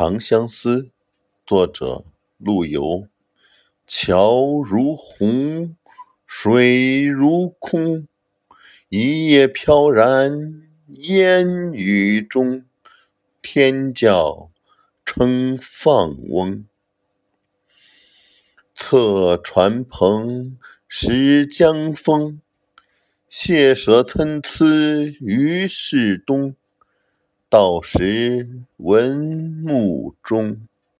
长相思，作者陆游。桥如虹，水如空，一叶飘然烟雨中。天教称放翁，策船篷时江风。谢舌参差于市东，到时闻暮钟。